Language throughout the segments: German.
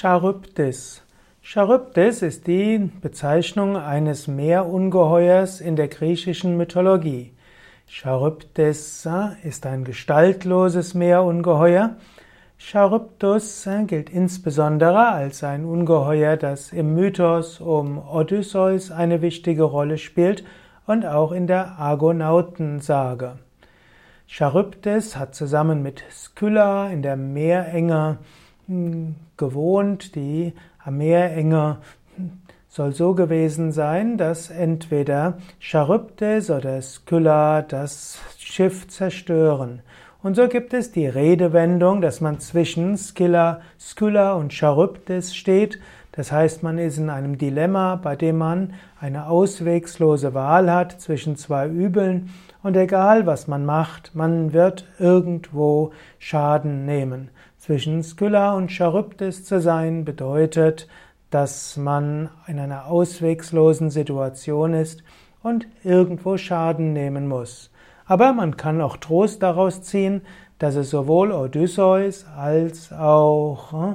Charybdis. Charybdis ist die Bezeichnung eines Meerungeheuers in der griechischen Mythologie. Charybdis ist ein gestaltloses Meerungeheuer. Charybdis gilt insbesondere als ein Ungeheuer, das im Mythos um Odysseus eine wichtige Rolle spielt und auch in der Argonautensage. Charybdis hat zusammen mit Skylla in der Meerenge gewohnt. Die Meerenge soll so gewesen sein, dass entweder Charybdis oder Skylla das Schiff zerstören. Und so gibt es die Redewendung, dass man zwischen Skylla, Skylla und Charybdis steht. Das heißt, man ist in einem Dilemma, bei dem man eine auswegslose Wahl hat zwischen zwei Übeln und egal was man macht, man wird irgendwo Schaden nehmen. Zwischen Skylla und Charybdis zu sein bedeutet, dass man in einer auswegslosen Situation ist und irgendwo Schaden nehmen muss. Aber man kann auch Trost daraus ziehen, dass es sowohl Odysseus als auch äh,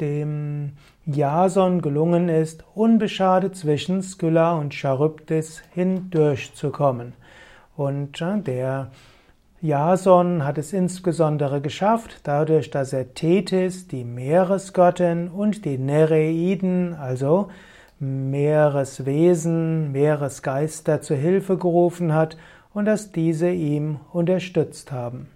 dem Jason gelungen ist, unbeschadet zwischen Skylla und Charybdis hindurchzukommen. Und äh, der Jason hat es insbesondere geschafft, dadurch, dass er Tethys, die Meeresgöttin, und die Nereiden, also Meereswesen, Meeresgeister, zu Hilfe gerufen hat und dass diese ihm unterstützt haben.